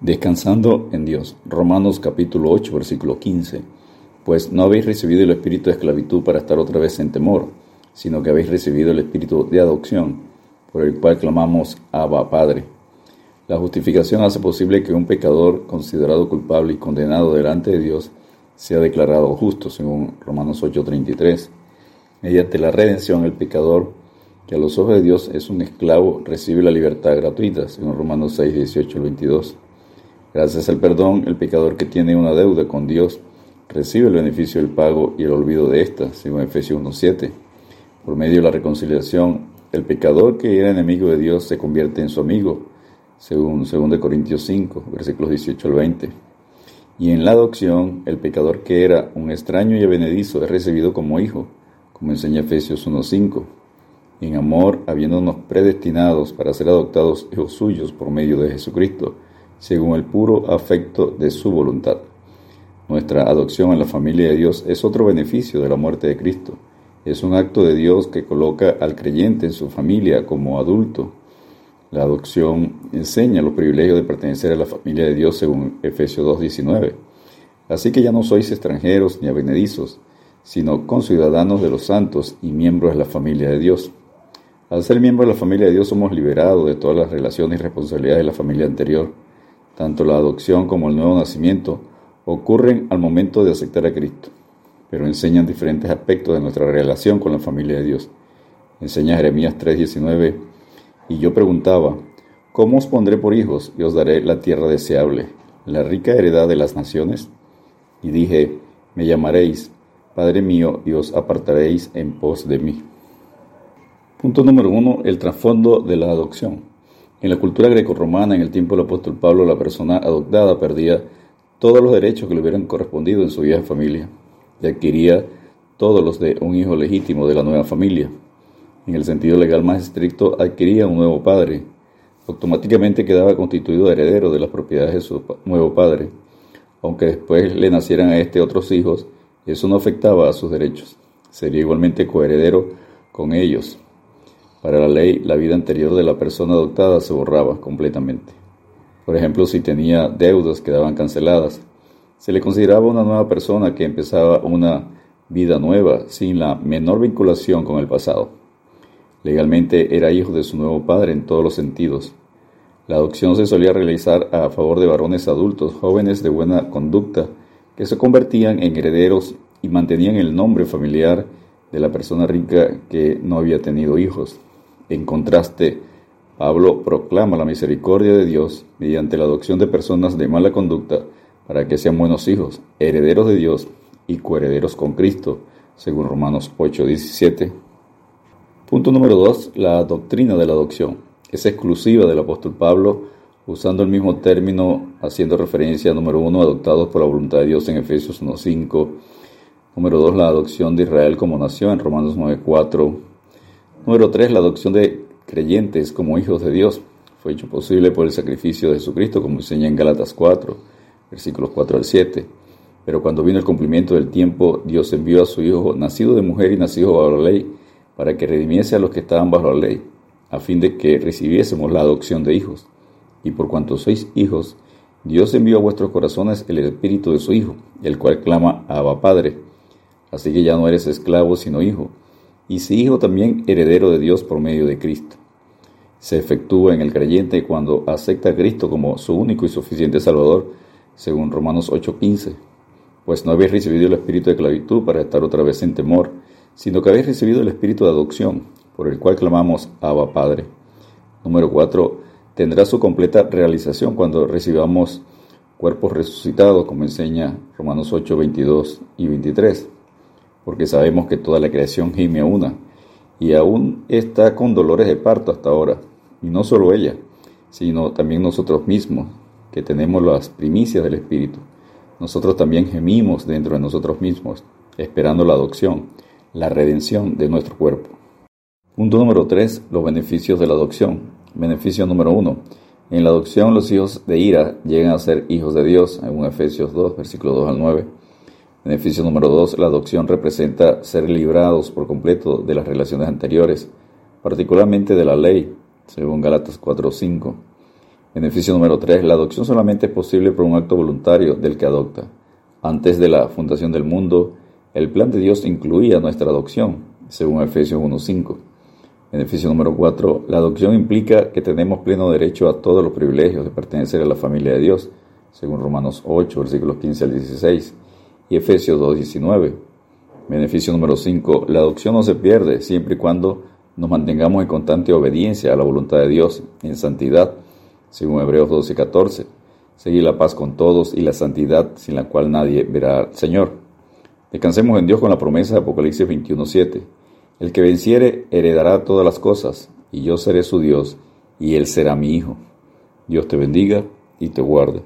Descansando en Dios. Romanos capítulo 8, versículo 15. Pues no habéis recibido el espíritu de esclavitud para estar otra vez en temor, sino que habéis recibido el espíritu de adopción, por el cual clamamos Abba Padre. La justificación hace posible que un pecador considerado culpable y condenado delante de Dios sea declarado justo, según Romanos 8:33. Mediante la redención, el pecador, que a los ojos de Dios es un esclavo, recibe la libertad gratuita, según Romanos 6, 18 22. Gracias al perdón, el pecador que tiene una deuda con Dios recibe el beneficio del pago y el olvido de ésta, según Efesios 1.7. Por medio de la reconciliación, el pecador que era enemigo de Dios se convierte en su amigo, según 2 Corintios 5, versículos 18 al 20. Y en la adopción, el pecador que era un extraño y avenedizo es recibido como hijo, como enseña Efesios 1.5. En amor, habiéndonos predestinados para ser adoptados hijos suyos por medio de Jesucristo, según el puro afecto de su voluntad. Nuestra adopción en la familia de Dios es otro beneficio de la muerte de Cristo. Es un acto de Dios que coloca al creyente en su familia como adulto. La adopción enseña los privilegios de pertenecer a la familia de Dios según Efesios 2.19. Así que ya no sois extranjeros ni avenedizos, sino conciudadanos de los santos y miembros de la familia de Dios. Al ser miembros de la familia de Dios somos liberados de todas las relaciones y responsabilidades de la familia anterior tanto la adopción como el nuevo nacimiento ocurren al momento de aceptar a Cristo, pero enseñan diferentes aspectos de nuestra relación con la familia de Dios. Enseña Jeremías 3:19, y yo preguntaba, ¿cómo os pondré por hijos y os daré la tierra deseable, la rica heredad de las naciones? Y dije, me llamaréis, Padre mío, y os apartaréis en pos de mí. Punto número uno, el trasfondo de la adopción. En la cultura grecorromana, en el tiempo del apóstol Pablo, la persona adoptada perdía todos los derechos que le hubieran correspondido en su vieja familia y adquiría todos los de un hijo legítimo de la nueva familia. En el sentido legal más estricto, adquiría un nuevo padre. Automáticamente quedaba constituido heredero de las propiedades de su nuevo padre. Aunque después le nacieran a este otros hijos, eso no afectaba a sus derechos. Sería igualmente coheredero con ellos. Para la ley, la vida anterior de la persona adoptada se borraba completamente. Por ejemplo, si tenía deudas quedaban canceladas. Se le consideraba una nueva persona que empezaba una vida nueva sin la menor vinculación con el pasado. Legalmente era hijo de su nuevo padre en todos los sentidos. La adopción se solía realizar a favor de varones adultos, jóvenes de buena conducta, que se convertían en herederos y mantenían el nombre familiar de la persona rica que no había tenido hijos. En contraste, Pablo proclama la misericordia de Dios mediante la adopción de personas de mala conducta para que sean buenos hijos, herederos de Dios y coherederos con Cristo, según Romanos 8:17. Punto número 2. La doctrina de la adopción. Es exclusiva del apóstol Pablo, usando el mismo término, haciendo referencia número 1, adoptados por la voluntad de Dios en Efesios 1:5. Número 2, la adopción de Israel como nación en Romanos 9:4. Número 3. La adopción de creyentes como hijos de Dios fue hecho posible por el sacrificio de Jesucristo, como enseña en Gálatas 4, versículos 4 al 7. Pero cuando vino el cumplimiento del tiempo, Dios envió a su Hijo, nacido de mujer y nacido bajo la ley, para que redimiese a los que estaban bajo la ley, a fin de que recibiésemos la adopción de hijos. Y por cuanto sois hijos, Dios envió a vuestros corazones el espíritu de su Hijo, el cual clama Abba Padre. Así que ya no eres esclavo, sino hijo y si hijo también heredero de Dios por medio de Cristo. Se efectúa en el creyente cuando acepta a Cristo como su único y suficiente Salvador, según Romanos 8:15. Pues no habéis recibido el espíritu de esclavitud para estar otra vez en temor, sino que habéis recibido el espíritu de adopción, por el cual clamamos Abba Padre. Número 4. Tendrá su completa realización cuando recibamos cuerpos resucitados, como enseña Romanos 8, 22 y 23 porque sabemos que toda la creación gime a una, y aún está con dolores de parto hasta ahora, y no solo ella, sino también nosotros mismos, que tenemos las primicias del Espíritu. Nosotros también gemimos dentro de nosotros mismos, esperando la adopción, la redención de nuestro cuerpo. Punto número 3. Los beneficios de la adopción. Beneficio número 1. En la adopción los hijos de ira llegan a ser hijos de Dios, en Efesios 2, versículo 2 al 9. Beneficio número 2. La adopción representa ser librados por completo de las relaciones anteriores, particularmente de la ley, según Gálatas 4.5. Beneficio número 3. La adopción solamente es posible por un acto voluntario del que adopta. Antes de la fundación del mundo, el plan de Dios incluía nuestra adopción, según Efesios 1.5. Beneficio número 4. La adopción implica que tenemos pleno derecho a todos los privilegios de pertenecer a la familia de Dios, según Romanos 8, versículos 15 al 16 y Efesios 2.19. Beneficio número 5. La adopción no se pierde siempre y cuando nos mantengamos en constante obediencia a la voluntad de Dios en santidad, según Hebreos 12.14. Seguir la paz con todos y la santidad sin la cual nadie verá al Señor. Descansemos en Dios con la promesa de Apocalipsis 21.7. El que venciere heredará todas las cosas, y yo seré su Dios, y él será mi hijo. Dios te bendiga y te guarde.